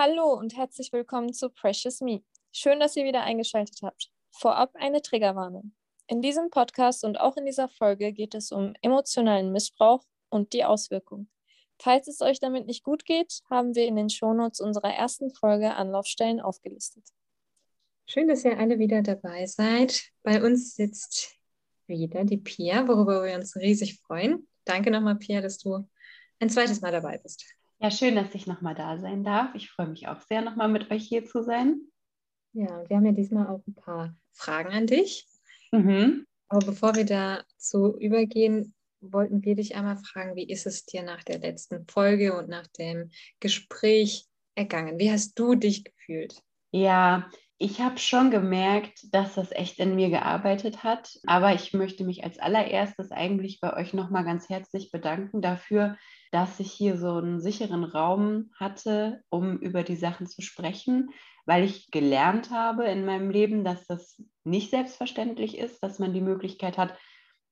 Hallo und herzlich willkommen zu Precious Me. Schön, dass ihr wieder eingeschaltet habt. Vorab eine Triggerwarnung. In diesem Podcast und auch in dieser Folge geht es um emotionalen Missbrauch und die Auswirkungen. Falls es euch damit nicht gut geht, haben wir in den Shownotes unserer ersten Folge Anlaufstellen aufgelistet. Schön, dass ihr alle wieder dabei seid. Bei uns sitzt wieder die Pia, worüber wir uns riesig freuen. Danke nochmal, Pia, dass du ein zweites Mal dabei bist. Ja, schön, dass ich nochmal da sein darf. Ich freue mich auch sehr, nochmal mit euch hier zu sein. Ja, wir haben ja diesmal auch ein paar Fragen an dich. Mhm. Aber bevor wir dazu übergehen, wollten wir dich einmal fragen, wie ist es dir nach der letzten Folge und nach dem Gespräch ergangen? Wie hast du dich gefühlt? Ja, ich habe schon gemerkt, dass das echt in mir gearbeitet hat. Aber ich möchte mich als allererstes eigentlich bei euch nochmal ganz herzlich bedanken dafür, dass ich hier so einen sicheren Raum hatte, um über die Sachen zu sprechen, weil ich gelernt habe in meinem Leben, dass das nicht selbstverständlich ist, dass man die Möglichkeit hat,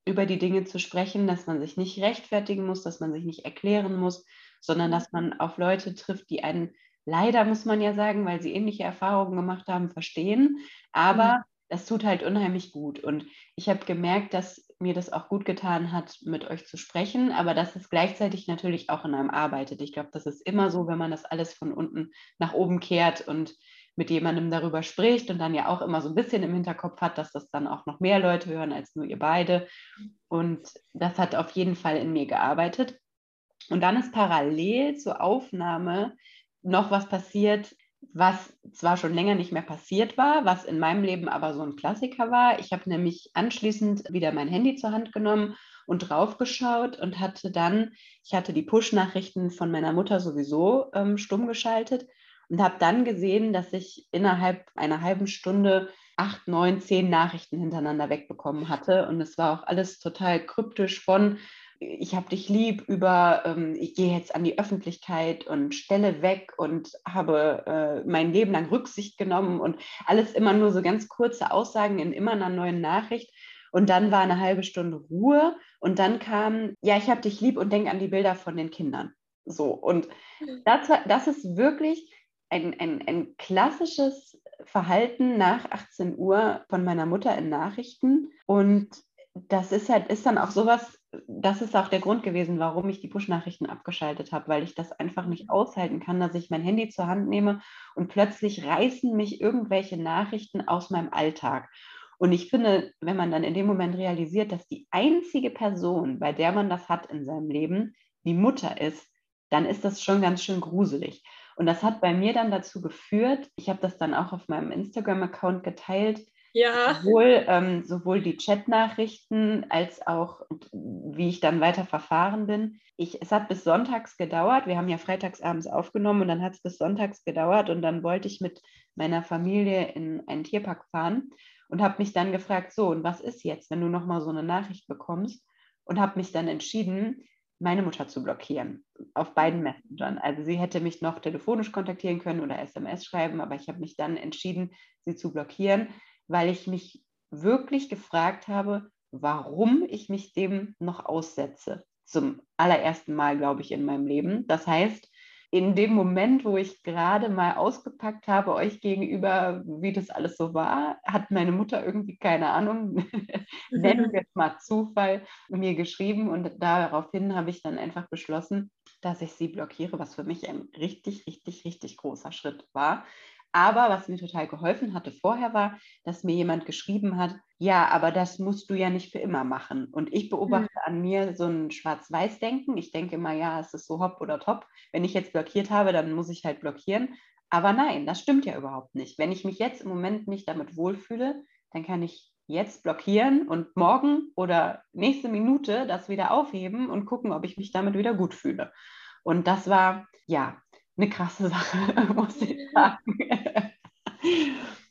über die Dinge zu sprechen, dass man sich nicht rechtfertigen muss, dass man sich nicht erklären muss, sondern dass man auf Leute trifft, die einen leider, muss man ja sagen, weil sie ähnliche Erfahrungen gemacht haben, verstehen. Aber mhm. das tut halt unheimlich gut. Und ich habe gemerkt, dass mir das auch gut getan hat, mit euch zu sprechen, aber dass es gleichzeitig natürlich auch in einem arbeitet. Ich glaube, das ist immer so, wenn man das alles von unten nach oben kehrt und mit jemandem darüber spricht und dann ja auch immer so ein bisschen im Hinterkopf hat, dass das dann auch noch mehr Leute hören als nur ihr beide. Und das hat auf jeden Fall in mir gearbeitet. Und dann ist parallel zur Aufnahme noch was passiert, was zwar schon länger nicht mehr passiert war, was in meinem Leben aber so ein Klassiker war. Ich habe nämlich anschließend wieder mein Handy zur Hand genommen und draufgeschaut und hatte dann, ich hatte die Push-Nachrichten von meiner Mutter sowieso ähm, stumm geschaltet und habe dann gesehen, dass ich innerhalb einer halben Stunde acht, neun, zehn Nachrichten hintereinander wegbekommen hatte. Und es war auch alles total kryptisch von ich habe dich lieb über, ähm, ich gehe jetzt an die Öffentlichkeit und stelle weg und habe äh, mein Leben lang Rücksicht genommen und alles immer nur so ganz kurze Aussagen in immer einer neuen Nachricht. Und dann war eine halbe Stunde Ruhe und dann kam, ja, ich habe dich lieb und denk an die Bilder von den Kindern. So, und das, das ist wirklich ein, ein, ein klassisches Verhalten nach 18 Uhr von meiner Mutter in Nachrichten. Und das ist halt, ist dann auch sowas, das ist auch der Grund gewesen, warum ich die Push-Nachrichten abgeschaltet habe, weil ich das einfach nicht aushalten kann, dass ich mein Handy zur Hand nehme und plötzlich reißen mich irgendwelche Nachrichten aus meinem Alltag. Und ich finde, wenn man dann in dem Moment realisiert, dass die einzige Person, bei der man das hat in seinem Leben, die Mutter ist, dann ist das schon ganz schön gruselig. Und das hat bei mir dann dazu geführt, ich habe das dann auch auf meinem Instagram-Account geteilt, ja. Sowohl, ähm, sowohl die Chatnachrichten als auch, wie ich dann weiter verfahren bin. Ich, es hat bis sonntags gedauert. Wir haben ja freitags abends aufgenommen und dann hat es bis sonntags gedauert und dann wollte ich mit meiner Familie in einen Tierpark fahren und habe mich dann gefragt, so, und was ist jetzt, wenn du nochmal so eine Nachricht bekommst? Und habe mich dann entschieden, meine Mutter zu blockieren auf beiden Messengern. Also sie hätte mich noch telefonisch kontaktieren können oder SMS schreiben, aber ich habe mich dann entschieden, sie zu blockieren, weil ich mich wirklich gefragt habe, warum ich mich dem noch aussetze. Zum allerersten Mal, glaube ich, in meinem Leben. Das heißt, in dem Moment, wo ich gerade mal ausgepackt habe, euch gegenüber, wie das alles so war, hat meine Mutter irgendwie, keine Ahnung, nennen wir es mal Zufall, mir geschrieben und daraufhin habe ich dann einfach beschlossen, dass ich sie blockiere, was für mich ein richtig, richtig, richtig großer Schritt war. Aber was mir total geholfen hatte vorher war, dass mir jemand geschrieben hat, ja, aber das musst du ja nicht für immer machen. Und ich beobachte mhm. an mir so ein Schwarz-Weiß-Denken. Ich denke immer, ja, es ist so hopp oder top. Wenn ich jetzt blockiert habe, dann muss ich halt blockieren. Aber nein, das stimmt ja überhaupt nicht. Wenn ich mich jetzt im Moment nicht damit wohlfühle, dann kann ich jetzt blockieren und morgen oder nächste Minute das wieder aufheben und gucken, ob ich mich damit wieder gut fühle. Und das war, ja, eine krasse Sache, muss ich sagen.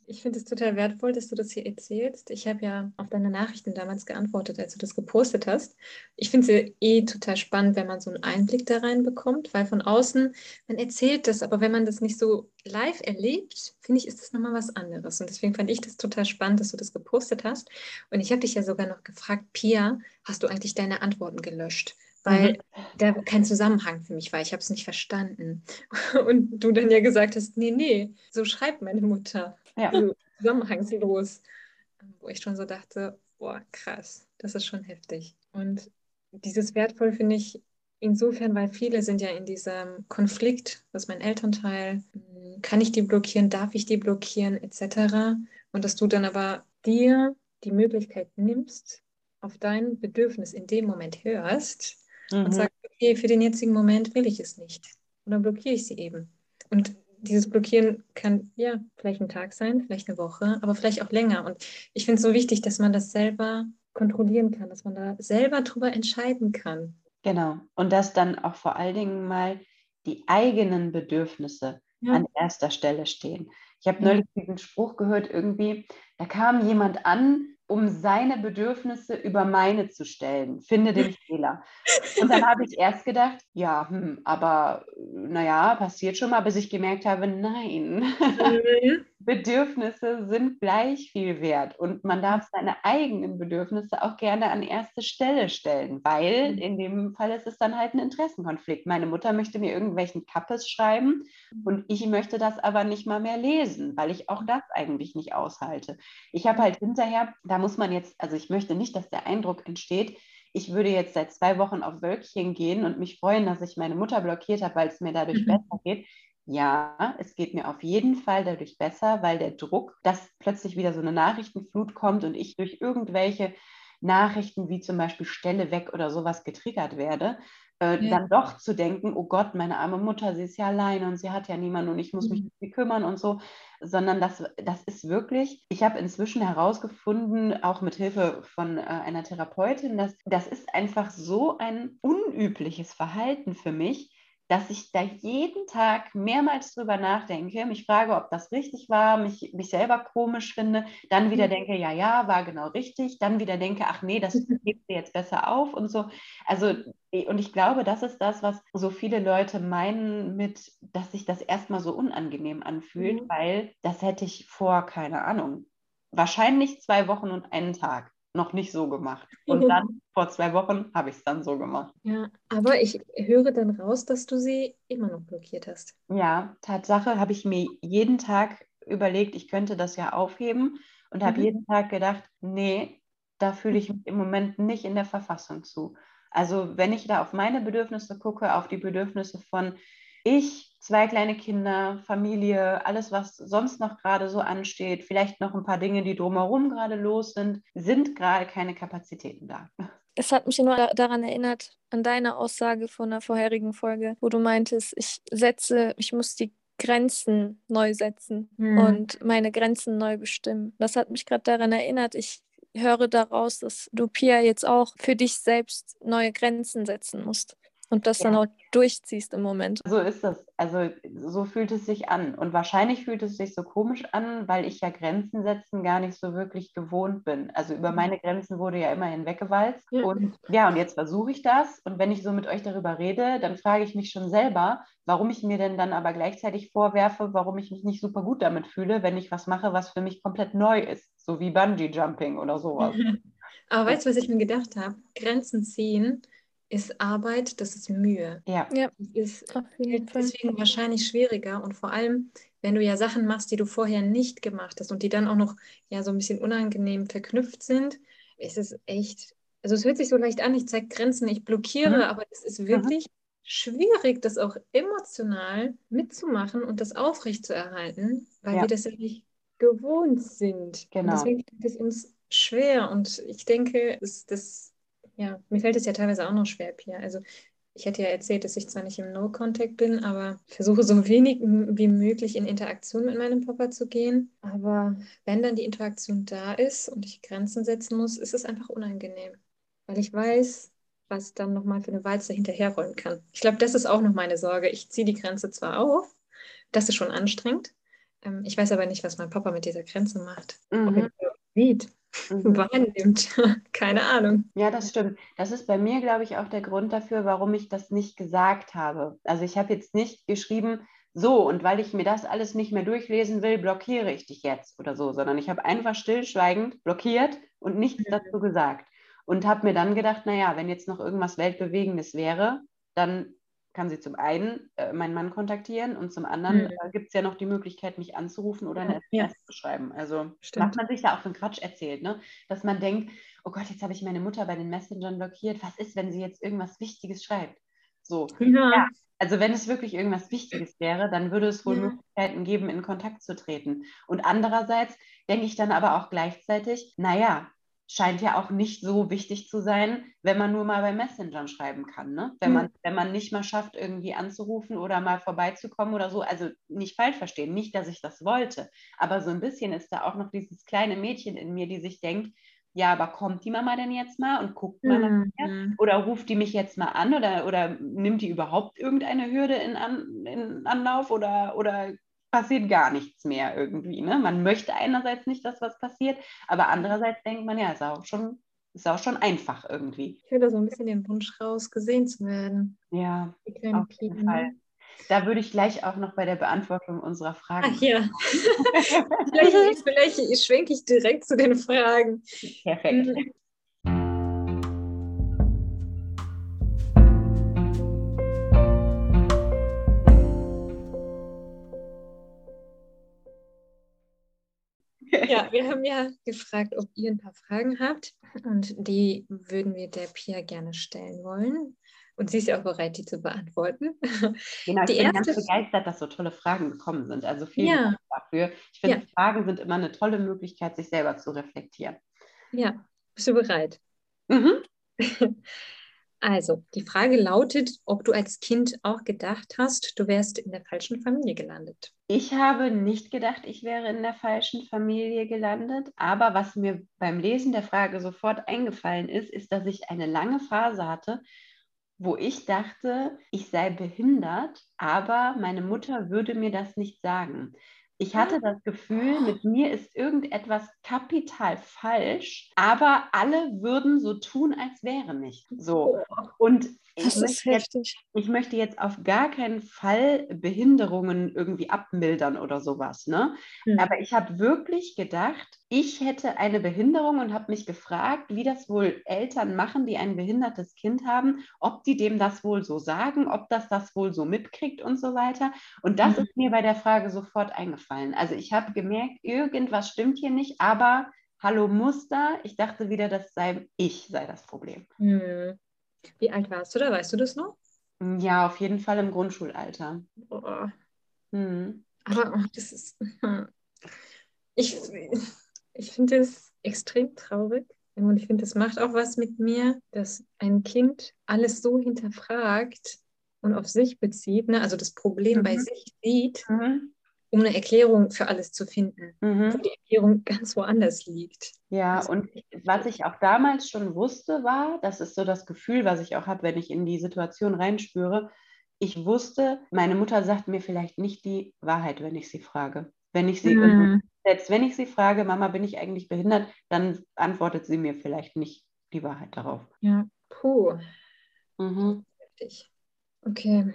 Ich finde es total wertvoll, dass du das hier erzählst. Ich habe ja auf deine Nachrichten damals geantwortet, als du das gepostet hast. Ich finde es eh total spannend, wenn man so einen Einblick da rein bekommt, weil von außen, man erzählt das, aber wenn man das nicht so live erlebt, finde ich, ist das nochmal was anderes. Und deswegen fand ich das total spannend, dass du das gepostet hast. Und ich habe dich ja sogar noch gefragt, Pia, hast du eigentlich deine Antworten gelöscht? Weil mhm. da kein Zusammenhang für mich war. Ich habe es nicht verstanden. Und du dann ja gesagt hast, nee, nee, so schreibt meine Mutter. Ja. Also zusammenhangslos. Wo ich schon so dachte, boah, krass, das ist schon heftig. Und dieses wertvoll finde ich insofern, weil viele sind ja in diesem Konflikt, was mein Elternteil, hm, kann ich die blockieren, darf ich die blockieren, etc. Und dass du dann aber dir die Möglichkeit nimmst, auf dein Bedürfnis in dem Moment hörst mhm. und sagst, okay, für den jetzigen Moment will ich es nicht. Und dann blockiere ich sie eben. Und dieses Blockieren kann ja vielleicht ein Tag sein, vielleicht eine Woche, aber vielleicht auch länger. Und ich finde es so wichtig, dass man das selber kontrollieren kann, dass man da selber drüber entscheiden kann. Genau. Und dass dann auch vor allen Dingen mal die eigenen Bedürfnisse ja. an erster Stelle stehen. Ich habe neulich diesen Spruch gehört, irgendwie, da kam jemand an um seine Bedürfnisse über meine zu stellen. Finde den Fehler. Und dann habe ich erst gedacht, ja, hm, aber naja, passiert schon mal, bis ich gemerkt habe, nein, mhm. Bedürfnisse sind gleich viel wert und man darf seine eigenen Bedürfnisse auch gerne an erste Stelle stellen, weil mhm. in dem Fall ist es dann halt ein Interessenkonflikt. Meine Mutter möchte mir irgendwelchen Kappes schreiben und ich möchte das aber nicht mal mehr lesen, weil ich auch das eigentlich nicht aushalte. Ich habe halt hinterher, da muss man jetzt, also ich möchte nicht, dass der Eindruck entsteht, ich würde jetzt seit zwei Wochen auf Wölkchen gehen und mich freuen, dass ich meine Mutter blockiert habe, weil es mir dadurch mhm. besser geht. Ja, es geht mir auf jeden Fall dadurch besser, weil der Druck, dass plötzlich wieder so eine Nachrichtenflut kommt und ich durch irgendwelche Nachrichten wie zum Beispiel Stelle weg oder sowas getriggert werde, äh, ja. dann doch zu denken, oh Gott, meine arme Mutter, sie ist ja alleine und sie hat ja niemanden und ich muss mich mhm. um sie kümmern und so, sondern das, das ist wirklich, ich habe inzwischen herausgefunden, auch mit Hilfe von äh, einer Therapeutin, dass das ist einfach so ein unübliches Verhalten für mich, dass ich da jeden Tag mehrmals drüber nachdenke, mich frage, ob das richtig war, mich, mich selber komisch finde, dann wieder mhm. denke, ja, ja, war genau richtig, dann wieder denke, ach nee, das gibt dir jetzt besser auf und so. Also, und ich glaube, das ist das, was so viele Leute meinen mit, dass sich das erstmal so unangenehm anfühlt, mhm. weil das hätte ich vor, keine Ahnung, wahrscheinlich zwei Wochen und einen Tag noch nicht so gemacht. Und dann vor zwei Wochen habe ich es dann so gemacht. Ja, aber ich höre dann raus, dass du sie immer noch blockiert hast. Ja, Tatsache habe ich mir jeden Tag überlegt, ich könnte das ja aufheben und habe mhm. jeden Tag gedacht, nee, da fühle ich mich im Moment nicht in der Verfassung zu. Also wenn ich da auf meine Bedürfnisse gucke, auf die Bedürfnisse von ich, zwei kleine Kinder, Familie, alles, was sonst noch gerade so ansteht, vielleicht noch ein paar Dinge, die drumherum gerade los sind, sind gerade keine Kapazitäten da. Es hat mich nur daran erinnert, an deine Aussage von der vorherigen Folge, wo du meintest, ich setze, ich muss die Grenzen neu setzen hm. und meine Grenzen neu bestimmen. Das hat mich gerade daran erinnert, ich höre daraus, dass du Pia jetzt auch für dich selbst neue Grenzen setzen musst und das ja. dann auch durchziehst im Moment. So ist es. Also so fühlt es sich an. Und wahrscheinlich fühlt es sich so komisch an, weil ich ja Grenzen setzen gar nicht so wirklich gewohnt bin. Also über mhm. meine Grenzen wurde ja immer hinweggewalzt. Ja. Und ja, und jetzt versuche ich das. Und wenn ich so mit euch darüber rede, dann frage ich mich schon selber, warum ich mir denn dann aber gleichzeitig vorwerfe, warum ich mich nicht super gut damit fühle, wenn ich was mache, was für mich komplett neu ist. So wie Bungee Jumping oder sowas. aber weißt du, was ich mir gedacht habe? Grenzen ziehen ist Arbeit, das ist Mühe. Ja. ja. Das ist deswegen wahrscheinlich schwieriger und vor allem, wenn du ja Sachen machst, die du vorher nicht gemacht hast und die dann auch noch ja so ein bisschen unangenehm verknüpft sind, ist es echt, also es hört sich so leicht an, ich zeige Grenzen, ich blockiere, mhm. aber es ist wirklich mhm. schwierig, das auch emotional mitzumachen und das aufrechtzuerhalten, weil ja. wir das ja nicht gewohnt sind. Genau. Und deswegen ist es uns schwer und ich denke, das, das ja, mir fällt es ja teilweise auch noch schwer, Pia. Also ich hätte ja erzählt, dass ich zwar nicht im No-Contact bin, aber versuche so wenig wie möglich in Interaktion mit meinem Papa zu gehen. Aber wenn dann die Interaktion da ist und ich Grenzen setzen muss, ist es einfach unangenehm. Weil ich weiß, was dann nochmal für eine Walze hinterherrollen kann. Ich glaube, das ist auch noch meine Sorge. Ich ziehe die Grenze zwar auf, das ist schon anstrengend. Ähm, ich weiß aber nicht, was mein Papa mit dieser Grenze macht. Mhm. Ob er sieht mhm. wahrnimmt. Keine Ahnung. Ja, das stimmt. Das ist bei mir, glaube ich, auch der Grund dafür, warum ich das nicht gesagt habe. Also ich habe jetzt nicht geschrieben, so, und weil ich mir das alles nicht mehr durchlesen will, blockiere ich dich jetzt oder so, sondern ich habe einfach stillschweigend blockiert und nichts mhm. dazu gesagt. Und habe mir dann gedacht, naja, wenn jetzt noch irgendwas Weltbewegendes wäre, dann kann sie zum einen äh, meinen Mann kontaktieren und zum anderen mhm. äh, gibt es ja noch die Möglichkeit, mich anzurufen oder eine SMS ja. zu schreiben. Also Stimmt. was man sich da auch für einen Quatsch erzählt, ne? dass man denkt, oh Gott, jetzt habe ich meine Mutter bei den Messengern blockiert. Was ist, wenn sie jetzt irgendwas Wichtiges schreibt? So. Ja. ja. Also wenn es wirklich irgendwas Wichtiges wäre, dann würde es wohl ja. Möglichkeiten geben, in Kontakt zu treten. Und andererseits denke ich dann aber auch gleichzeitig, naja, scheint ja auch nicht so wichtig zu sein, wenn man nur mal bei Messengern schreiben kann. Ne? Wenn, mhm. man, wenn man nicht mal schafft, irgendwie anzurufen oder mal vorbeizukommen oder so. Also nicht falsch verstehen, nicht, dass ich das wollte. Aber so ein bisschen ist da auch noch dieses kleine Mädchen in mir, die sich denkt, ja, aber kommt die Mama denn jetzt mal und guckt mal mhm. nach mir? Oder ruft die mich jetzt mal an oder, oder nimmt die überhaupt irgendeine Hürde in, an, in Anlauf oder, oder passiert gar nichts mehr irgendwie. Ne? Man möchte einerseits nicht, dass was passiert, aber andererseits denkt man, ja, ist auch schon, ist auch schon einfach irgendwie. Ich höre so ein bisschen den Wunsch raus, gesehen zu werden. Ja, auf jeden. Fall. Da würde ich gleich auch noch bei der Beantwortung unserer Fragen. Ach ja. vielleicht, vielleicht schwenke ich direkt zu den Fragen. Perfekt. Ja, wir haben ja gefragt, ob ihr ein paar Fragen habt und die würden wir der Pia gerne stellen wollen. Und sie ist ja auch bereit, die zu beantworten. Genau, ich die bin erste... ganz begeistert, dass so tolle Fragen gekommen sind. Also vielen ja. Dank dafür. Ich finde, ja. Fragen sind immer eine tolle Möglichkeit, sich selber zu reflektieren. Ja, bist du bereit? Mhm. Also, die Frage lautet, ob du als Kind auch gedacht hast, du wärst in der falschen Familie gelandet. Ich habe nicht gedacht, ich wäre in der falschen Familie gelandet, aber was mir beim Lesen der Frage sofort eingefallen ist, ist, dass ich eine lange Phase hatte, wo ich dachte, ich sei behindert, aber meine Mutter würde mir das nicht sagen. Ich hatte das Gefühl, mit mir ist irgendetwas kapital falsch, aber alle würden so tun, als wäre nicht. So. Und ich möchte, jetzt, ich möchte, jetzt, auf gar keinen Fall Behinderungen irgendwie abmildern oder sowas. Ne? Mhm. Aber ich habe wirklich gedacht, ich hätte eine Behinderung und habe mich gefragt, wie das wohl Eltern machen, die ein behindertes Kind haben, ob die dem das wohl so sagen, ob das das wohl so mitkriegt und so weiter. Und das mhm. ist mir bei der Frage sofort eingefallen. Also ich habe gemerkt, irgendwas stimmt hier nicht, aber hallo Muster, ich dachte wieder, das sei ich, sei das Problem. Mhm. Wie alt warst du da? Weißt du das noch? Ja, auf jeden Fall im Grundschulalter. Oh. Hm. Aber oh, das ist. Ich, ich finde es extrem traurig. Und ich finde, das macht auch was mit mir, dass ein Kind alles so hinterfragt und auf sich bezieht, ne? also das Problem mhm. bei sich sieht, mhm um eine Erklärung für alles zu finden, mhm. wo die Erklärung ganz woanders liegt. Ja, also, und was ich auch damals schon wusste, war, das ist so das Gefühl, was ich auch habe, wenn ich in die Situation reinspüre, ich wusste, meine Mutter sagt mir vielleicht nicht die Wahrheit, wenn ich sie frage. Wenn ich sie, mhm. selbst wenn ich sie frage, Mama, bin ich eigentlich behindert, dann antwortet sie mir vielleicht nicht die Wahrheit darauf. Ja, puh. Mhm. Okay.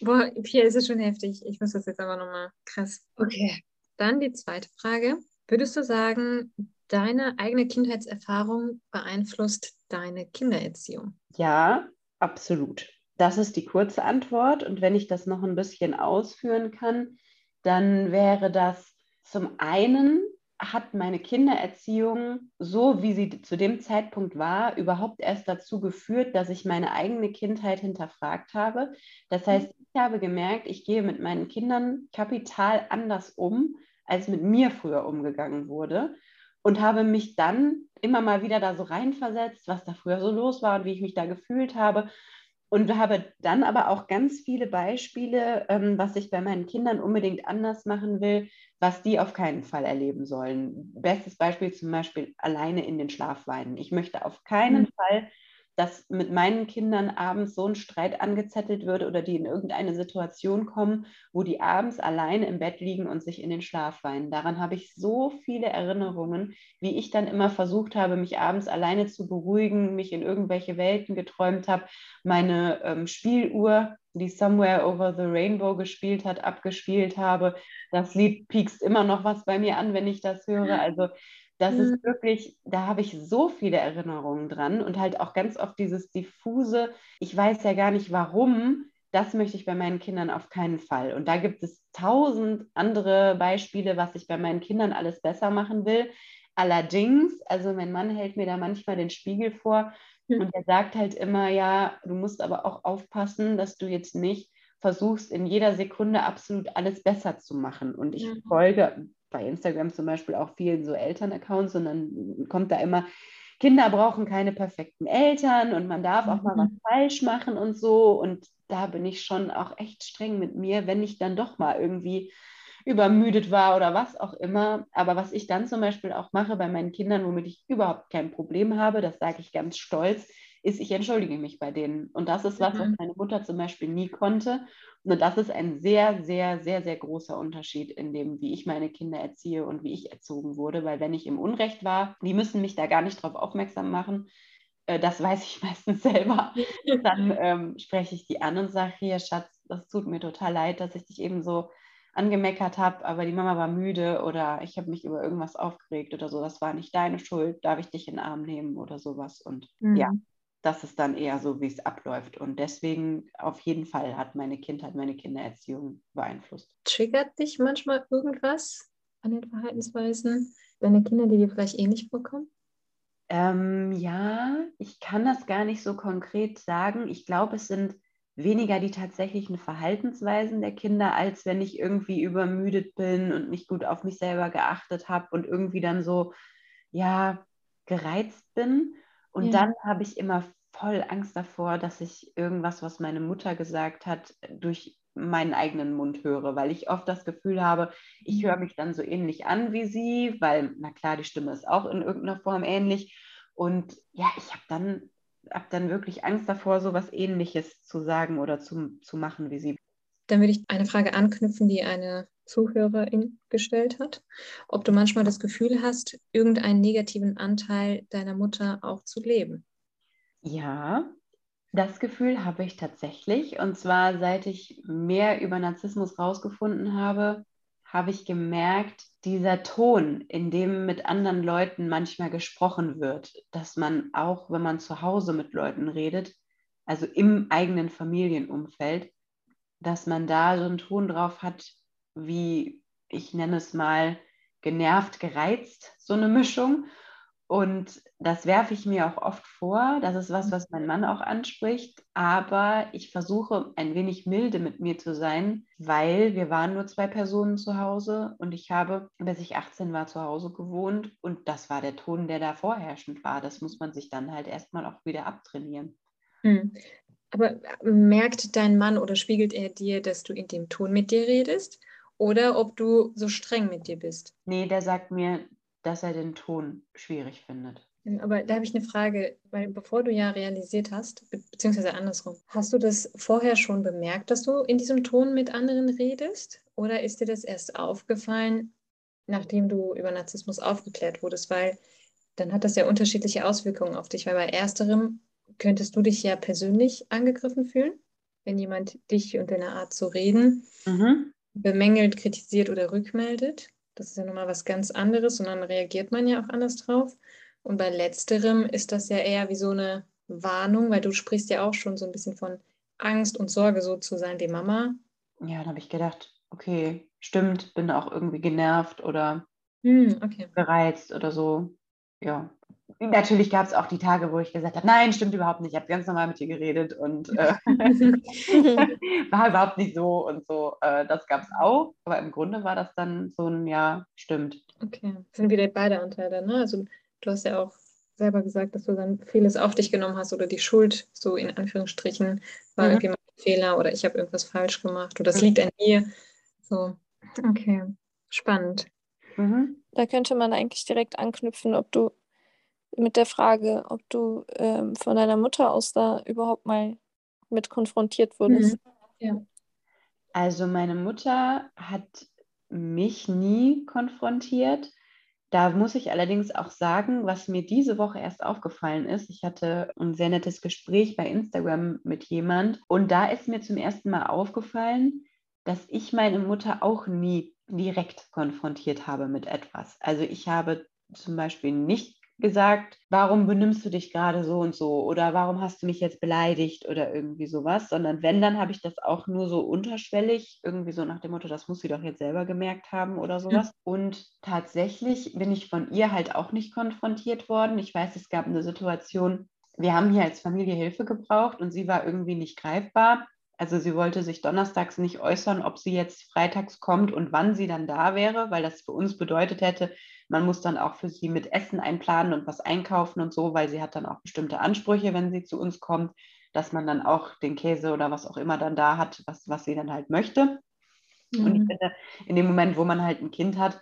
Boah, Pia, ist es schon heftig. Ich muss das jetzt aber nochmal krass. Okay. Dann die zweite Frage. Würdest du sagen, deine eigene Kindheitserfahrung beeinflusst deine Kindererziehung? Ja, absolut. Das ist die kurze Antwort. Und wenn ich das noch ein bisschen ausführen kann, dann wäre das zum einen hat meine Kindererziehung, so wie sie zu dem Zeitpunkt war, überhaupt erst dazu geführt, dass ich meine eigene Kindheit hinterfragt habe. Das mhm. heißt, ich habe gemerkt, ich gehe mit meinen Kindern kapital anders um, als mit mir früher umgegangen wurde. Und habe mich dann immer mal wieder da so reinversetzt, was da früher so los war und wie ich mich da gefühlt habe und habe dann aber auch ganz viele Beispiele, ähm, was ich bei meinen Kindern unbedingt anders machen will, was die auf keinen Fall erleben sollen. Bestes Beispiel zum Beispiel alleine in den Schlaf weinen. Ich möchte auf keinen mhm. Fall dass mit meinen Kindern abends so ein Streit angezettelt wird oder die in irgendeine Situation kommen, wo die abends alleine im Bett liegen und sich in den Schlaf weinen. Daran habe ich so viele Erinnerungen, wie ich dann immer versucht habe, mich abends alleine zu beruhigen, mich in irgendwelche Welten geträumt habe, meine ähm, Spieluhr, die Somewhere Over the Rainbow gespielt hat, abgespielt habe. Das Lied piekst immer noch was bei mir an, wenn ich das höre. Also Das mhm. ist wirklich, da habe ich so viele Erinnerungen dran und halt auch ganz oft dieses diffuse, ich weiß ja gar nicht warum, das möchte ich bei meinen Kindern auf keinen Fall. Und da gibt es tausend andere Beispiele, was ich bei meinen Kindern alles besser machen will. Allerdings, also mein Mann hält mir da manchmal den Spiegel vor mhm. und er sagt halt immer, ja, du musst aber auch aufpassen, dass du jetzt nicht versuchst, in jeder Sekunde absolut alles besser zu machen. Und ich folge bei Instagram zum Beispiel auch vielen so Elternaccounts und dann kommt da immer, Kinder brauchen keine perfekten Eltern und man darf auch mal was mhm. falsch machen und so. Und da bin ich schon auch echt streng mit mir, wenn ich dann doch mal irgendwie übermüdet war oder was auch immer. Aber was ich dann zum Beispiel auch mache bei meinen Kindern, womit ich überhaupt kein Problem habe, das sage ich ganz stolz, ist, ich entschuldige mich bei denen. Und das ist was, mhm. was meine Mutter zum Beispiel nie konnte. Und das ist ein sehr, sehr, sehr, sehr großer Unterschied in dem, wie ich meine Kinder erziehe und wie ich erzogen wurde. Weil wenn ich im Unrecht war, die müssen mich da gar nicht drauf aufmerksam machen. Äh, das weiß ich meistens selber. Dann ähm, spreche ich die an und sage, hier, Schatz, das tut mir total leid, dass ich dich eben so angemeckert habe, aber die Mama war müde oder ich habe mich über irgendwas aufgeregt oder so. Das war nicht deine Schuld. Darf ich dich in den Arm nehmen oder sowas? Und mhm. ja, das ist dann eher so, wie es abläuft. Und deswegen auf jeden Fall hat meine Kindheit, meine Kindererziehung beeinflusst. Triggert dich manchmal irgendwas an den Verhaltensweisen deiner Kinder, die dir vielleicht ähnlich vorkommen? Ähm, ja, ich kann das gar nicht so konkret sagen. Ich glaube, es sind weniger die tatsächlichen Verhaltensweisen der Kinder, als wenn ich irgendwie übermüdet bin und nicht gut auf mich selber geachtet habe und irgendwie dann so, ja, gereizt bin. Und ja. dann habe ich immer voll Angst davor, dass ich irgendwas, was meine Mutter gesagt hat, durch meinen eigenen Mund höre, weil ich oft das Gefühl habe, ich höre mich dann so ähnlich an wie sie, weil, na klar, die Stimme ist auch in irgendeiner Form ähnlich. Und ja, ich habe dann, hab dann wirklich Angst davor, so was Ähnliches zu sagen oder zu, zu machen wie sie. Dann würde ich eine Frage anknüpfen, die eine Zuhörerin gestellt hat, ob du manchmal das Gefühl hast, irgendeinen negativen Anteil deiner Mutter auch zu leben. Ja, das Gefühl habe ich tatsächlich. Und zwar, seit ich mehr über Narzissmus rausgefunden habe, habe ich gemerkt, dieser Ton, in dem mit anderen Leuten manchmal gesprochen wird, dass man auch, wenn man zu Hause mit Leuten redet, also im eigenen Familienumfeld, dass man da so einen Ton drauf hat, wie ich nenne es mal genervt, gereizt, so eine Mischung. Und das werfe ich mir auch oft vor. Das ist was, was mein Mann auch anspricht. Aber ich versuche ein wenig milde mit mir zu sein, weil wir waren nur zwei Personen zu Hause und ich habe, bis ich 18 war, zu Hause gewohnt. Und das war der Ton, der da vorherrschend war. Das muss man sich dann halt erstmal auch wieder abtrainieren. Hm. Aber merkt dein Mann oder spiegelt er dir, dass du in dem Ton mit dir redest? oder ob du so streng mit dir bist. Nee, der sagt mir, dass er den Ton schwierig findet. Aber da habe ich eine Frage, weil bevor du ja realisiert hast, be beziehungsweise andersrum, hast du das vorher schon bemerkt, dass du in diesem Ton mit anderen redest? Oder ist dir das erst aufgefallen, nachdem du über Narzissmus aufgeklärt wurdest? Weil dann hat das ja unterschiedliche Auswirkungen auf dich, weil bei ersterem könntest du dich ja persönlich angegriffen fühlen, wenn jemand dich und deine Art zu reden mhm bemängelt, kritisiert oder rückmeldet. Das ist ja nochmal was ganz anderes und dann reagiert man ja auch anders drauf. Und bei letzterem ist das ja eher wie so eine Warnung, weil du sprichst ja auch schon so ein bisschen von Angst und Sorge, so zu sein wie Mama. Ja, dann habe ich gedacht, okay, stimmt, bin auch irgendwie genervt oder hm, okay. gereizt oder so. Ja, natürlich gab es auch die Tage, wo ich gesagt habe, nein, stimmt überhaupt nicht, ich habe ganz normal mit dir geredet und äh, war überhaupt nicht so und so. Äh, das gab es auch, aber im Grunde war das dann so ein Ja, stimmt. Okay, das sind wieder beide Anteile, ne? Also du hast ja auch selber gesagt, dass du dann vieles auf dich genommen hast oder die Schuld, so in Anführungsstrichen, war mhm. irgendwie mein Fehler oder ich habe irgendwas falsch gemacht oder das liegt an mir. So, okay, spannend. Mhm. Da könnte man eigentlich direkt anknüpfen, ob du mit der Frage, ob du ähm, von deiner Mutter aus da überhaupt mal mit konfrontiert wurdest. Mhm. Ja. Also meine Mutter hat mich nie konfrontiert. Da muss ich allerdings auch sagen, was mir diese Woche erst aufgefallen ist. Ich hatte ein sehr nettes Gespräch bei Instagram mit jemand und da ist mir zum ersten Mal aufgefallen, dass ich meine Mutter auch nie direkt konfrontiert habe mit etwas. Also ich habe zum Beispiel nicht gesagt, warum benimmst du dich gerade so und so oder warum hast du mich jetzt beleidigt oder irgendwie sowas, sondern wenn, dann habe ich das auch nur so unterschwellig, irgendwie so nach dem Motto, das muss sie doch jetzt selber gemerkt haben oder sowas. Mhm. Und tatsächlich bin ich von ihr halt auch nicht konfrontiert worden. Ich weiß, es gab eine Situation, wir haben hier als Familie Hilfe gebraucht und sie war irgendwie nicht greifbar. Also sie wollte sich donnerstags nicht äußern, ob sie jetzt freitags kommt und wann sie dann da wäre, weil das für uns bedeutet hätte, man muss dann auch für sie mit Essen einplanen und was einkaufen und so, weil sie hat dann auch bestimmte Ansprüche, wenn sie zu uns kommt, dass man dann auch den Käse oder was auch immer dann da hat, was, was sie dann halt möchte. Mhm. Und ich mhm. finde, in dem Moment, wo man halt ein Kind hat,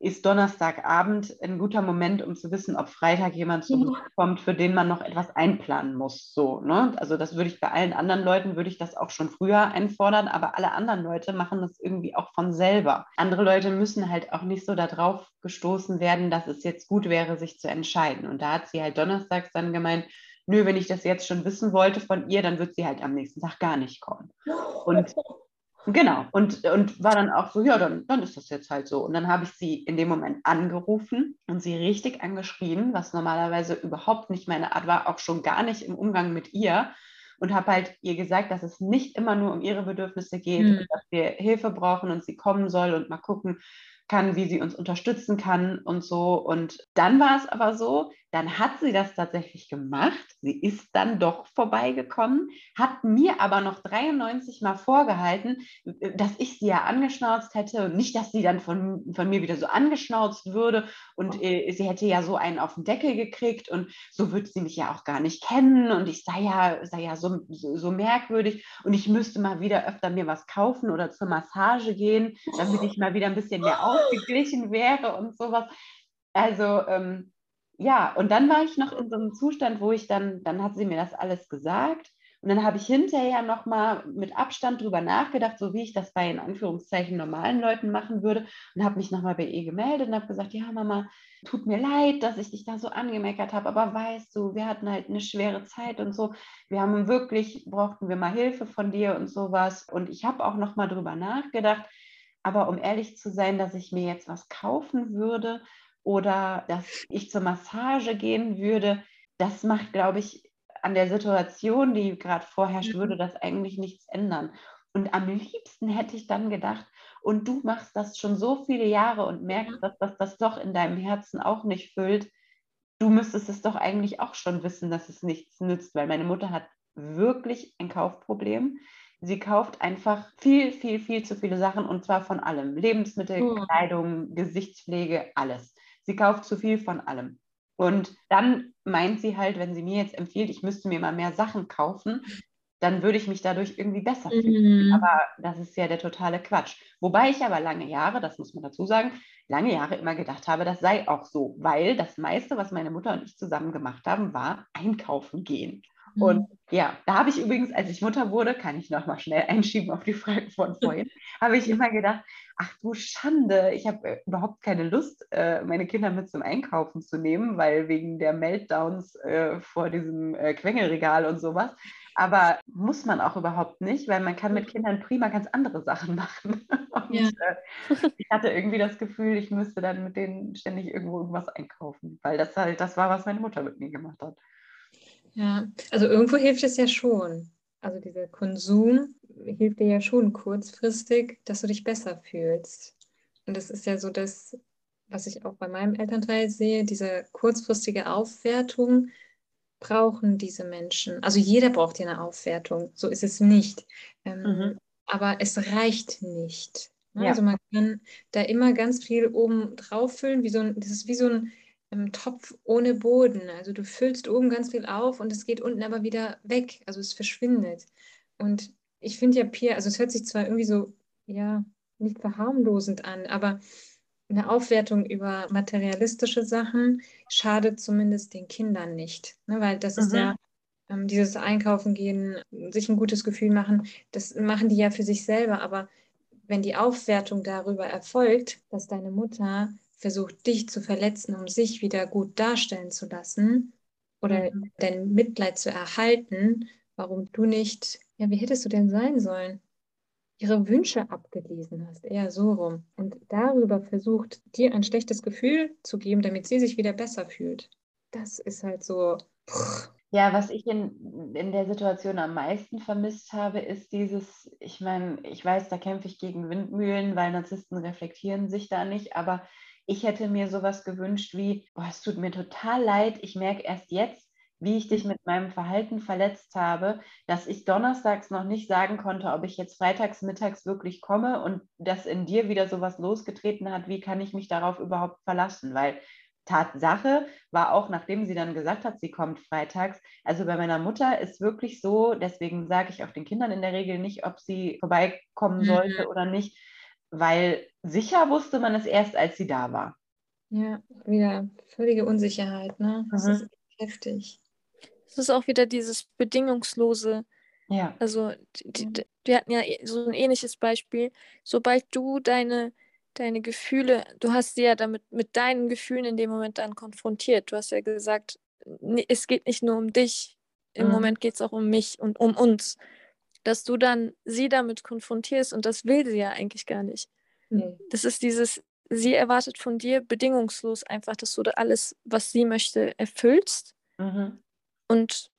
ist Donnerstagabend ein guter Moment, um zu wissen, ob Freitag jemand zu Besuch kommt, für den man noch etwas einplanen muss. So, ne? Also das würde ich bei allen anderen Leuten, würde ich das auch schon früher einfordern, aber alle anderen Leute machen das irgendwie auch von selber. Andere Leute müssen halt auch nicht so darauf gestoßen werden, dass es jetzt gut wäre, sich zu entscheiden. Und da hat sie halt donnerstags dann gemeint, nö, wenn ich das jetzt schon wissen wollte von ihr, dann wird sie halt am nächsten Tag gar nicht kommen. Und Genau, und, und war dann auch so, ja, dann, dann ist das jetzt halt so. Und dann habe ich sie in dem Moment angerufen und sie richtig angeschrien, was normalerweise überhaupt nicht meine Art war, auch schon gar nicht im Umgang mit ihr. Und habe halt ihr gesagt, dass es nicht immer nur um ihre Bedürfnisse geht, mhm. dass wir Hilfe brauchen und sie kommen soll und mal gucken kann, wie sie uns unterstützen kann und so. Und dann war es aber so, dann hat sie das tatsächlich gemacht. Sie ist dann doch vorbeigekommen, hat mir aber noch 93 Mal vorgehalten, dass ich sie ja angeschnauzt hätte und nicht, dass sie dann von, von mir wieder so angeschnauzt würde und äh, sie hätte ja so einen auf den Deckel gekriegt und so würde sie mich ja auch gar nicht kennen und ich sei ja, sei ja so, so, so merkwürdig und ich müsste mal wieder öfter mir was kaufen oder zur Massage gehen, damit ich mal wieder ein bisschen mehr ausgeglichen wäre und sowas. Also ähm, ja, und dann war ich noch in so einem Zustand, wo ich dann, dann hat sie mir das alles gesagt. Und dann habe ich hinterher nochmal mit Abstand drüber nachgedacht, so wie ich das bei in Anführungszeichen normalen Leuten machen würde. Und habe mich nochmal bei ihr gemeldet und habe gesagt, ja, Mama, tut mir leid, dass ich dich da so angemeckert habe, aber weißt du, wir hatten halt eine schwere Zeit und so. Wir haben wirklich, brauchten wir mal Hilfe von dir und sowas. Und ich habe auch nochmal drüber nachgedacht. Aber um ehrlich zu sein, dass ich mir jetzt was kaufen würde, oder dass ich zur Massage gehen würde, das macht, glaube ich, an der Situation, die gerade vorherrscht, mhm. würde das eigentlich nichts ändern. Und am liebsten hätte ich dann gedacht, und du machst das schon so viele Jahre und merkst, dass das, das doch in deinem Herzen auch nicht füllt. Du müsstest es doch eigentlich auch schon wissen, dass es nichts nützt, weil meine Mutter hat wirklich ein Kaufproblem. Sie kauft einfach viel, viel, viel zu viele Sachen und zwar von allem. Lebensmittel, oh. Kleidung, Gesichtspflege, alles. Sie kauft zu viel von allem. Und dann meint sie halt, wenn sie mir jetzt empfiehlt, ich müsste mir mal mehr Sachen kaufen, dann würde ich mich dadurch irgendwie besser fühlen. Mhm. Aber das ist ja der totale Quatsch. Wobei ich aber lange Jahre, das muss man dazu sagen, lange Jahre immer gedacht habe, das sei auch so, weil das meiste, was meine Mutter und ich zusammen gemacht haben, war einkaufen gehen. Mhm. Und ja, da habe ich übrigens, als ich Mutter wurde, kann ich nochmal schnell einschieben auf die Frage von vorhin, habe ich immer gedacht, ach du Schande, ich habe äh, überhaupt keine Lust, äh, meine Kinder mit zum Einkaufen zu nehmen, weil wegen der Meltdowns äh, vor diesem Quengelregal und sowas. Aber muss man auch überhaupt nicht, weil man kann mit Kindern prima ganz andere Sachen machen. Und ja. ich hatte irgendwie das Gefühl, ich müsste dann mit denen ständig irgendwo irgendwas einkaufen, weil das halt das war, was meine Mutter mit mir gemacht hat. Ja, also irgendwo hilft es ja schon. Also dieser Konsum hilft dir ja schon kurzfristig, dass du dich besser fühlst. Und das ist ja so das, was ich auch bei meinem Elternteil sehe, diese kurzfristige Aufwertung brauchen diese Menschen. Also jeder braucht ja eine Aufwertung, so ist es nicht. Ähm, mhm. Aber es reicht nicht. Ne? Ja. Also man kann da immer ganz viel oben drauf füllen, wie so ein, das ist wie so ein im Topf ohne Boden. Also du füllst oben ganz viel auf und es geht unten aber wieder weg. Also es verschwindet. Und ich finde ja Peer, also es hört sich zwar irgendwie so, ja, nicht verharmlosend an, aber eine Aufwertung über materialistische Sachen schadet zumindest den Kindern nicht. Ne? Weil das mhm. ist ja ähm, dieses Einkaufen gehen, sich ein gutes Gefühl machen, das machen die ja für sich selber. Aber wenn die Aufwertung darüber erfolgt, dass deine Mutter versucht, dich zu verletzen, um sich wieder gut darstellen zu lassen oder mhm. dein Mitleid zu erhalten, warum du nicht, ja, wie hättest du denn sein sollen? ihre Wünsche abgelesen hast, eher so rum. Und darüber versucht, dir ein schlechtes Gefühl zu geben, damit sie sich wieder besser fühlt. Das ist halt so. Ja, was ich in, in der Situation am meisten vermisst habe, ist dieses, ich meine, ich weiß, da kämpfe ich gegen Windmühlen, weil Narzissten reflektieren sich da nicht, aber ich hätte mir sowas gewünscht wie, boah, es tut mir total leid, ich merke erst jetzt, wie ich dich mit meinem Verhalten verletzt habe, dass ich donnerstags noch nicht sagen konnte, ob ich jetzt freitags mittags wirklich komme und dass in dir wieder sowas losgetreten hat, wie kann ich mich darauf überhaupt verlassen? Weil Tatsache war auch, nachdem sie dann gesagt hat, sie kommt freitags, also bei meiner Mutter ist wirklich so, deswegen sage ich auch den Kindern in der Regel nicht, ob sie vorbeikommen mhm. sollte oder nicht, weil sicher wusste man es erst, als sie da war. Ja, wieder völlige Unsicherheit, ne? Das mhm. ist heftig. Es ist auch wieder dieses bedingungslose. Ja. Also, die, die, wir hatten ja so ein ähnliches Beispiel. Sobald du deine, deine Gefühle, du hast sie ja damit mit deinen Gefühlen in dem Moment dann konfrontiert. Du hast ja gesagt, es geht nicht nur um dich, im mhm. Moment geht es auch um mich und um uns. Dass du dann sie damit konfrontierst und das will sie ja eigentlich gar nicht. Mhm. Das ist dieses, sie erwartet von dir bedingungslos einfach, dass du da alles, was sie möchte, erfüllst. Mhm. Und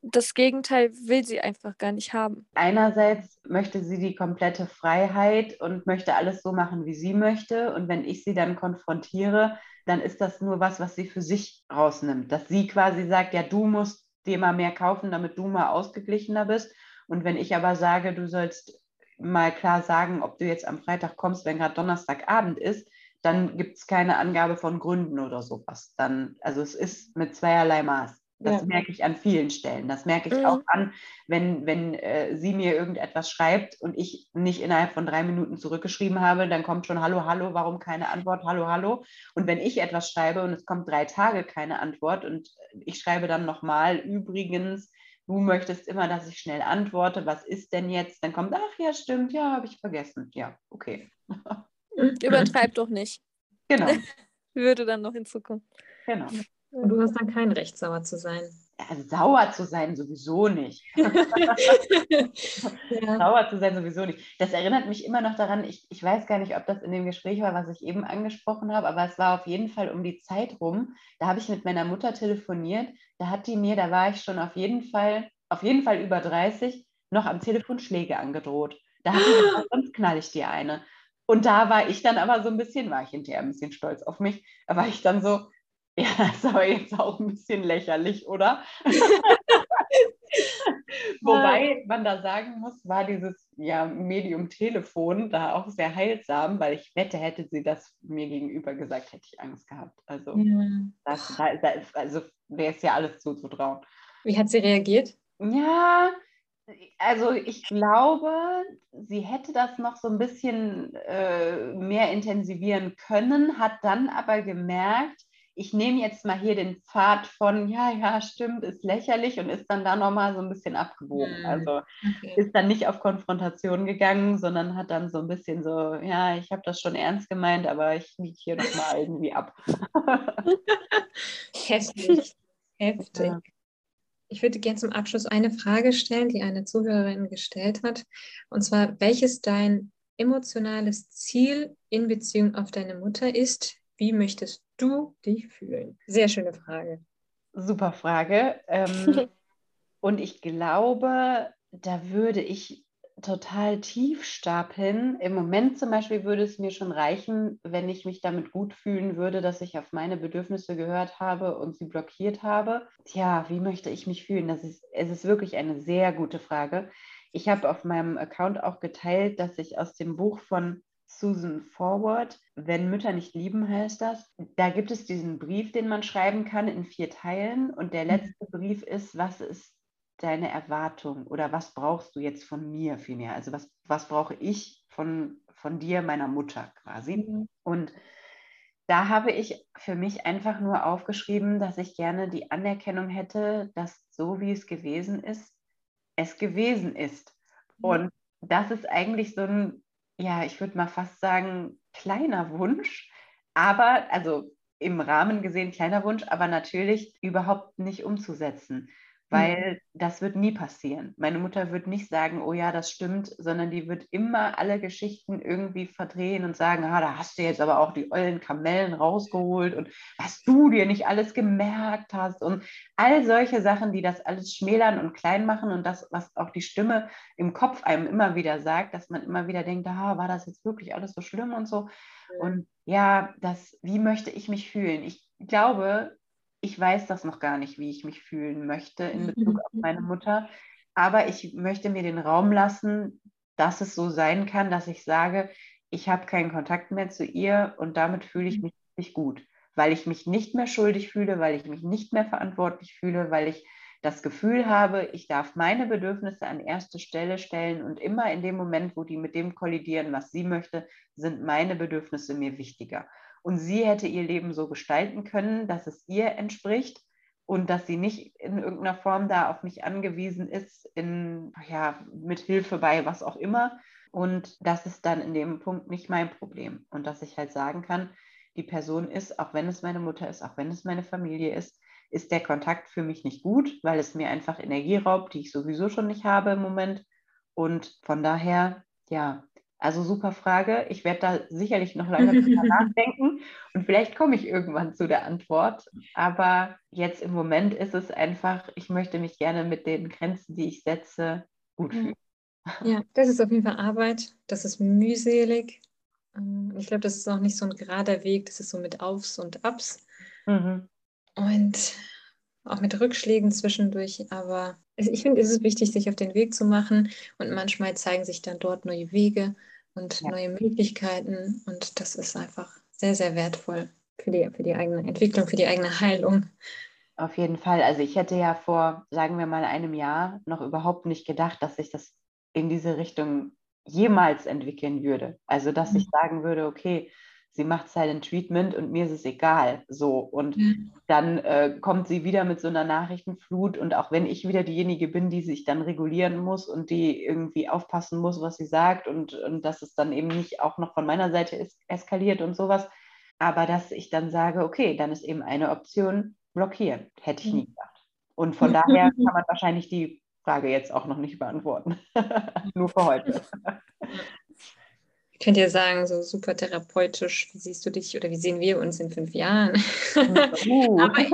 das Gegenteil will sie einfach gar nicht haben. Einerseits möchte sie die komplette Freiheit und möchte alles so machen, wie sie möchte. Und wenn ich sie dann konfrontiere, dann ist das nur was, was sie für sich rausnimmt. Dass sie quasi sagt, ja, du musst dir mal mehr kaufen, damit du mal ausgeglichener bist. Und wenn ich aber sage, du sollst mal klar sagen, ob du jetzt am Freitag kommst, wenn gerade Donnerstagabend ist, dann gibt es keine Angabe von Gründen oder sowas. Dann, also es ist mit zweierlei Maß. Das ja. merke ich an vielen Stellen. Das merke ich mhm. auch an, wenn, wenn äh, sie mir irgendetwas schreibt und ich nicht innerhalb von drei Minuten zurückgeschrieben habe, dann kommt schon Hallo, Hallo, warum keine Antwort? Hallo, Hallo. Und wenn ich etwas schreibe und es kommt drei Tage keine Antwort und ich schreibe dann nochmal, übrigens, du möchtest immer, dass ich schnell antworte, was ist denn jetzt? Dann kommt, ach ja, stimmt, ja, habe ich vergessen. Ja, okay. Übertreib doch nicht. Genau. Würde dann noch hinzukommen. Genau. Und du hast dann kein Recht, sauer zu sein. Ja, sauer zu sein sowieso nicht. ja. Sauer zu sein sowieso nicht. Das erinnert mich immer noch daran, ich, ich weiß gar nicht, ob das in dem Gespräch war, was ich eben angesprochen habe, aber es war auf jeden Fall um die Zeit rum. Da habe ich mit meiner Mutter telefoniert. Da hat die mir, da war ich schon auf jeden Fall, auf jeden Fall über 30, noch am Telefon Schläge angedroht. Da hat sie gesagt, sonst knall ich dir eine. Und da war ich dann aber so ein bisschen, war ich hinterher ein bisschen stolz auf mich, da war ich dann so, ja, das ist aber jetzt auch ein bisschen lächerlich, oder? Wobei man da sagen muss, war dieses ja, Medium-Telefon da auch sehr heilsam, weil ich wette, hätte sie das mir gegenüber gesagt, hätte ich Angst gehabt. Also, ja. das, das, also wäre es ja alles zuzutrauen. Wie hat sie reagiert? Ja, also ich glaube, sie hätte das noch so ein bisschen äh, mehr intensivieren können, hat dann aber gemerkt, ich nehme jetzt mal hier den Pfad von, ja, ja, stimmt, ist lächerlich und ist dann da nochmal so ein bisschen abgebogen. Mhm. Also okay. ist dann nicht auf Konfrontation gegangen, sondern hat dann so ein bisschen so, ja, ich habe das schon ernst gemeint, aber ich biege hier nochmal irgendwie ab. Heftig. Heftig. Ja. Ich würde gerne zum Abschluss eine Frage stellen, die eine Zuhörerin gestellt hat. Und zwar, welches dein emotionales Ziel in Beziehung auf deine Mutter ist, wie möchtest du dich fühlen? Sehr schöne Frage. Super Frage. Ähm, und ich glaube, da würde ich total tief stapeln. Im Moment zum Beispiel würde es mir schon reichen, wenn ich mich damit gut fühlen würde, dass ich auf meine Bedürfnisse gehört habe und sie blockiert habe. Tja, wie möchte ich mich fühlen? Das ist, es ist wirklich eine sehr gute Frage. Ich habe auf meinem Account auch geteilt, dass ich aus dem Buch von Susan Forward. Wenn Mütter nicht lieben, heißt das. Da gibt es diesen Brief, den man schreiben kann in vier Teilen. Und der mhm. letzte Brief ist, was ist deine Erwartung oder was brauchst du jetzt von mir vielmehr? Also was, was brauche ich von, von dir, meiner Mutter quasi? Mhm. Und da habe ich für mich einfach nur aufgeschrieben, dass ich gerne die Anerkennung hätte, dass so wie es gewesen ist, es gewesen ist. Mhm. Und das ist eigentlich so ein ja, ich würde mal fast sagen, kleiner Wunsch, aber, also im Rahmen gesehen kleiner Wunsch, aber natürlich überhaupt nicht umzusetzen. Weil mhm. das wird nie passieren. Meine Mutter wird nicht sagen, oh ja, das stimmt, sondern die wird immer alle Geschichten irgendwie verdrehen und sagen, ah, da hast du jetzt aber auch die ollen Kamellen rausgeholt und was du dir nicht alles gemerkt hast und all solche Sachen, die das alles schmälern und klein machen und das, was auch die Stimme im Kopf einem immer wieder sagt, dass man immer wieder denkt, ah, war das jetzt wirklich alles so schlimm und so. Und ja, das, wie möchte ich mich fühlen? Ich glaube, ich weiß das noch gar nicht, wie ich mich fühlen möchte in Bezug auf meine Mutter. Aber ich möchte mir den Raum lassen, dass es so sein kann, dass ich sage, ich habe keinen Kontakt mehr zu ihr und damit fühle ich mhm. mich nicht gut, weil ich mich nicht mehr schuldig fühle, weil ich mich nicht mehr verantwortlich fühle, weil ich das Gefühl habe, ich darf meine Bedürfnisse an erste Stelle stellen und immer in dem Moment, wo die mit dem kollidieren, was sie möchte, sind meine Bedürfnisse mir wichtiger und sie hätte ihr Leben so gestalten können, dass es ihr entspricht und dass sie nicht in irgendeiner Form da auf mich angewiesen ist, in, ja, mit Hilfe bei was auch immer. Und das ist dann in dem Punkt nicht mein Problem. Und dass ich halt sagen kann, die Person ist, auch wenn es meine Mutter ist, auch wenn es meine Familie ist, ist der Kontakt für mich nicht gut, weil es mir einfach Energie raubt, die ich sowieso schon nicht habe im Moment. Und von daher, ja, also super Frage. Ich werde da sicherlich noch lange drüber nachdenken und vielleicht komme ich irgendwann zu der Antwort. Aber jetzt im Moment ist es einfach, ich möchte mich gerne mit den Grenzen, die ich setze, gut fühlen. Ja, das ist auf jeden Fall Arbeit. Das ist mühselig. Ähm, ich glaube, das ist auch nicht so ein gerader Weg. Das ist so mit Aufs und Abs. Mhm. Und auch mit Rückschlägen zwischendurch. Aber ich finde, es ist wichtig, sich auf den Weg zu machen. Und manchmal zeigen sich dann dort neue Wege und ja. neue Möglichkeiten. Und das ist einfach sehr, sehr wertvoll für die, für die eigene Entwicklung, für die eigene Heilung. Auf jeden Fall. Also ich hätte ja vor, sagen wir mal, einem Jahr noch überhaupt nicht gedacht, dass sich das in diese Richtung jemals entwickeln würde. Also dass mhm. ich sagen würde, okay, sie macht Silent Treatment und mir ist es egal. So. Und mhm. dann äh, kommt sie wieder mit so einer Nachrichtenflut. Und auch wenn ich wieder diejenige bin, die sich dann regulieren muss und die irgendwie aufpassen muss, was sie sagt und, und dass es dann eben nicht auch noch von meiner Seite es eskaliert und sowas. Aber dass ich dann sage, okay, dann ist eben eine Option blockieren. Hätte ich nie mhm. gedacht. Und von daher kann man wahrscheinlich die Frage jetzt auch noch nicht beantworten. Nur für heute. Ich könnte ja sagen, so super therapeutisch, wie siehst du dich oder wie sehen wir uns in fünf Jahren? Uh. Aber ich,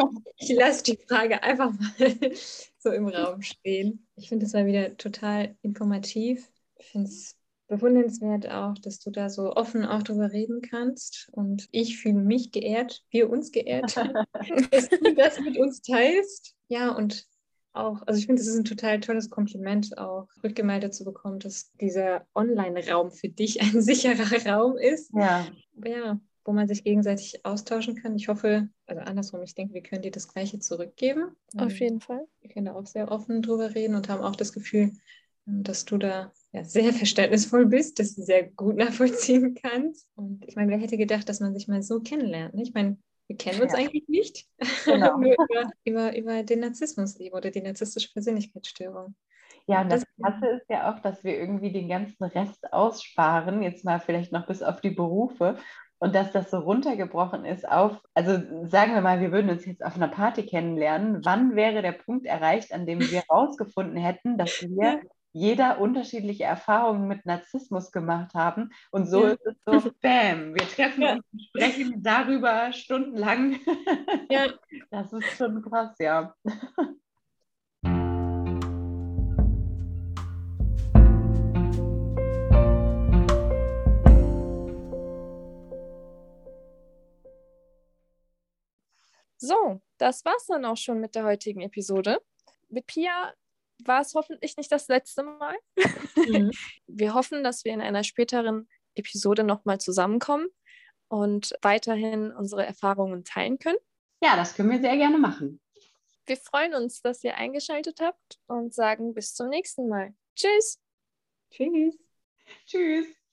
ich lasse die Frage einfach mal so im Raum stehen. Ich finde es mal wieder total informativ. Ich finde es bewundernswert auch, dass du da so offen auch drüber reden kannst. Und ich fühle mich geehrt, wir uns geehrt, dass du das mit uns teilst. Ja, und auch, also ich finde, es ist ein total tolles Kompliment, auch rückgemeldet zu bekommen, dass dieser Online-Raum für dich ein sicherer Raum ist. Ja. Ja, wo man sich gegenseitig austauschen kann. Ich hoffe, also andersrum, ich denke, wir können dir das Gleiche zurückgeben. Auf ähm, jeden Fall. Wir können da auch sehr offen drüber reden und haben auch das Gefühl, ähm, dass du da ja, sehr verständnisvoll bist, dass du sehr gut nachvollziehen kannst. Und ich meine, wer hätte gedacht, dass man sich mal so kennenlernt? Ne? Ich meine, wir kennen uns ja. eigentlich nicht. Genau. Nur über, über, über den Narzissmus oder die narzisstische Persönlichkeitsstörung. Ja, und das Krasse ist ja auch, dass wir irgendwie den ganzen Rest aussparen, jetzt mal vielleicht noch bis auf die Berufe. Und dass das so runtergebrochen ist auf, also sagen wir mal, wir würden uns jetzt auf einer Party kennenlernen. Wann wäre der Punkt erreicht, an dem wir herausgefunden hätten, dass wir jeder unterschiedliche Erfahrungen mit Narzissmus gemacht haben. Und so ja. ist es so, bam, wir treffen ja. uns und sprechen darüber stundenlang. Ja. Das ist schon krass, ja. So, das war's dann auch schon mit der heutigen Episode. Mit Pia war es hoffentlich nicht das letzte Mal. Mhm. Wir hoffen, dass wir in einer späteren Episode nochmal zusammenkommen und weiterhin unsere Erfahrungen teilen können. Ja, das können wir sehr gerne machen. Wir freuen uns, dass ihr eingeschaltet habt und sagen bis zum nächsten Mal. Tschüss. Tschüss. Tschüss.